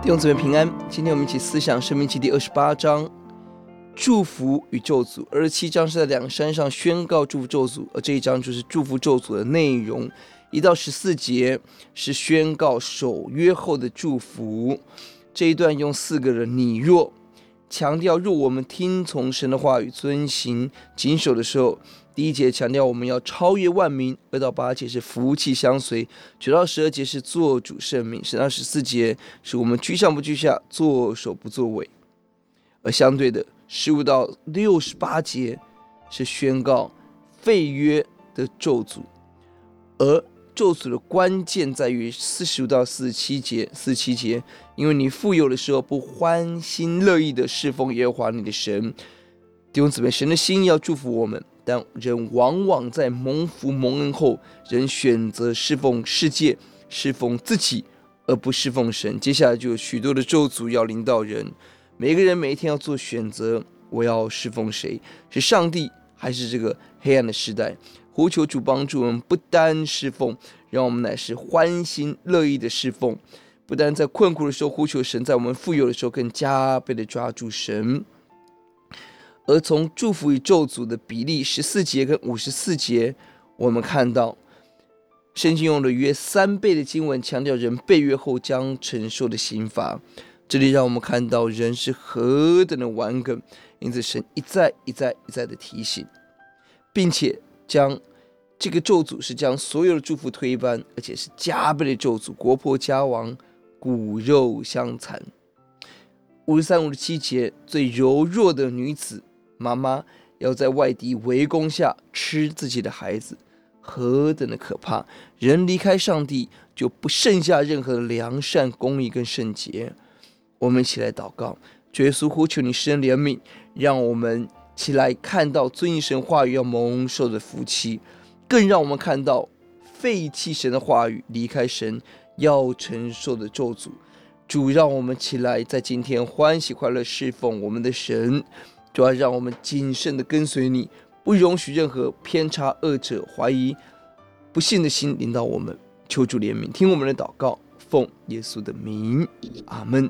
弟兄姊妹平安，今天我们一起思想《生命记》第二十八章，祝福与咒诅。二十七章是在两山上宣告祝福咒诅，而这一章就是祝福咒诅的内容。一到十四节是宣告守约后的祝福。这一段用四个人你若强调，若我们听从神的话语，遵行谨守的时候。第一节强调我们要超越万民，二到八节是福气相随，九到十二节是做主圣命，十到十四节是我们居上不居下，作首不作尾。而相对的，十五到六十八节是宣告废约的咒诅，而咒诅的关键在于四十五到四十七节，四十七节，因为你富有的时候不欢心乐意的侍奉耶和华你的神，弟兄姊妹，神的心要祝福我们。但人往往在蒙福蒙恩后，人选择侍奉世界、侍奉自己，而不侍奉神。接下来就有许多的咒诅要领导人。每个人每一天要做选择：我要侍奉谁？是上帝，还是这个黑暗的时代？呼求主帮助我们，不单侍奉，让我们乃是欢心乐意的侍奉。不但在困苦的时候呼求神，在我们富有的时候更加倍的抓住神。而从祝福与咒诅的比例，十四节跟五十四节，我们看到圣经用了约三倍的经文，强调人背约后将承受的刑罚。这里让我们看到人是何等的顽梗，因此神一再一再一再的提醒，并且将这个咒诅是将所有的祝福推翻，而且是加倍的咒诅，国破家亡，骨肉相残。五十三、五十七节，最柔弱的女子。妈妈要在外敌围攻下吃自己的孩子，何等的可怕！人离开上帝，就不剩下任何的良善、公义跟圣洁。我们一起来祷告，主耶稣呼求你施恩怜悯，让我们起来看到遵行神话语要蒙受的福气，更让我们看到废弃神的话语、离开神要承受的咒诅。主，让我们起来在今天欢喜快乐侍奉我们的神。主要让我们谨慎的跟随你，不容许任何偏差、恶者、怀疑、不信的心领导我们。求主怜悯，听我们的祷告，奉耶稣的名，阿门。